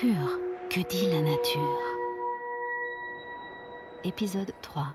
Pur, que dit la nature. Épisode 3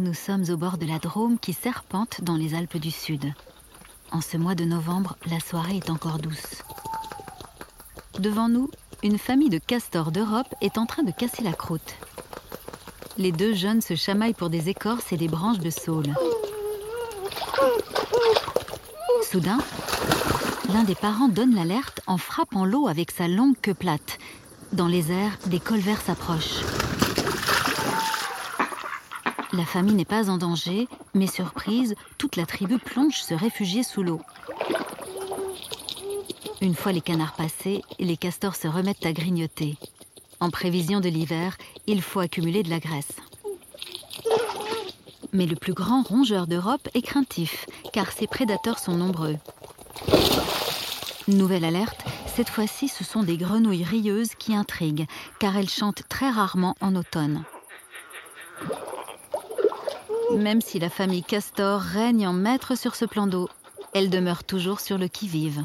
Nous sommes au bord de la Drôme qui serpente dans les Alpes du Sud. En ce mois de novembre, la soirée est encore douce. Devant nous, une famille de castors d'Europe est en train de casser la croûte. Les deux jeunes se chamaillent pour des écorces et des branches de saule. Soudain, l'un des parents donne l'alerte en frappant l'eau avec sa longue queue plate. Dans les airs, des colverts s'approchent. La famille n'est pas en danger, mais surprise, toute la tribu plonge se réfugier sous l'eau. Une fois les canards passés, les castors se remettent à grignoter. En prévision de l'hiver, il faut accumuler de la graisse. Mais le plus grand rongeur d'Europe est craintif, car ses prédateurs sont nombreux. Nouvelle alerte, cette fois-ci ce sont des grenouilles rieuses qui intriguent, car elles chantent très rarement en automne. Même si la famille Castor règne en maître sur ce plan d'eau, elle demeure toujours sur le qui-vive.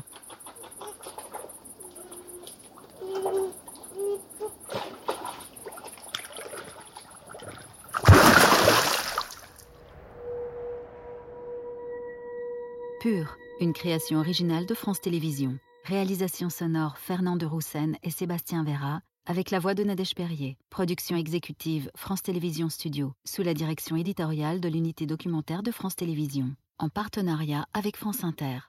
Pure, une création originale de France Télévisions. Réalisation sonore Fernand de Roussen et Sébastien Vera, avec la voix de Nadège Perrier. Production exécutive France Télévisions Studio, sous la direction éditoriale de l'unité documentaire de France Télévisions, en partenariat avec France Inter.